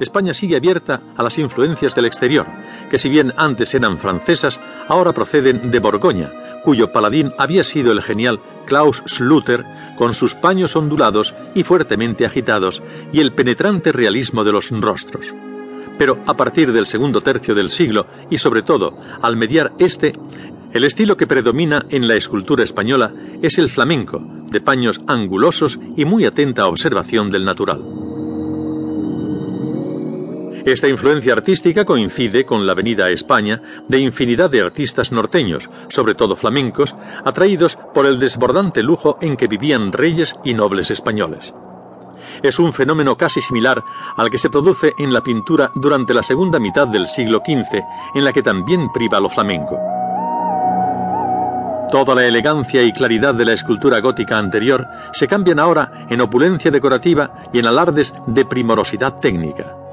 España sigue abierta a las influencias del exterior, que si bien antes eran francesas, ahora proceden de Borgoña, cuyo paladín había sido el genial Klaus Schluter, con sus paños ondulados y fuertemente agitados, y el penetrante realismo de los rostros. Pero a partir del segundo tercio del siglo, y sobre todo al mediar este, el estilo que predomina en la escultura española es el flamenco, de paños angulosos y muy atenta observación del natural. Esta influencia artística coincide con la venida a España de infinidad de artistas norteños, sobre todo flamencos, atraídos por el desbordante lujo en que vivían reyes y nobles españoles. Es un fenómeno casi similar al que se produce en la pintura durante la segunda mitad del siglo XV, en la que también priva lo flamenco. Toda la elegancia y claridad de la escultura gótica anterior se cambian ahora en opulencia decorativa y en alardes de primorosidad técnica.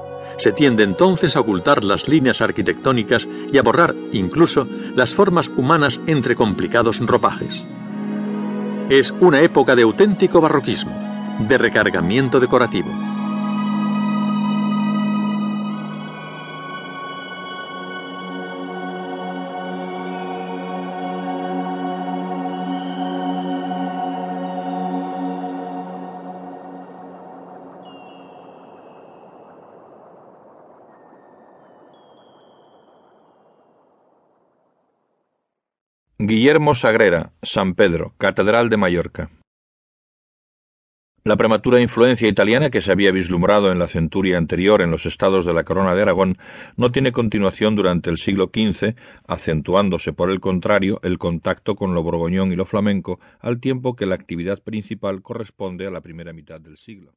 Se tiende entonces a ocultar las líneas arquitectónicas y a borrar incluso las formas humanas entre complicados ropajes. Es una época de auténtico barroquismo, de recargamiento decorativo. Guillermo Sagrera, San Pedro, Catedral de Mallorca. La prematura influencia italiana que se había vislumbrado en la centuria anterior en los estados de la Corona de Aragón no tiene continuación durante el siglo XV, acentuándose por el contrario el contacto con lo borgoñón y lo flamenco, al tiempo que la actividad principal corresponde a la primera mitad del siglo.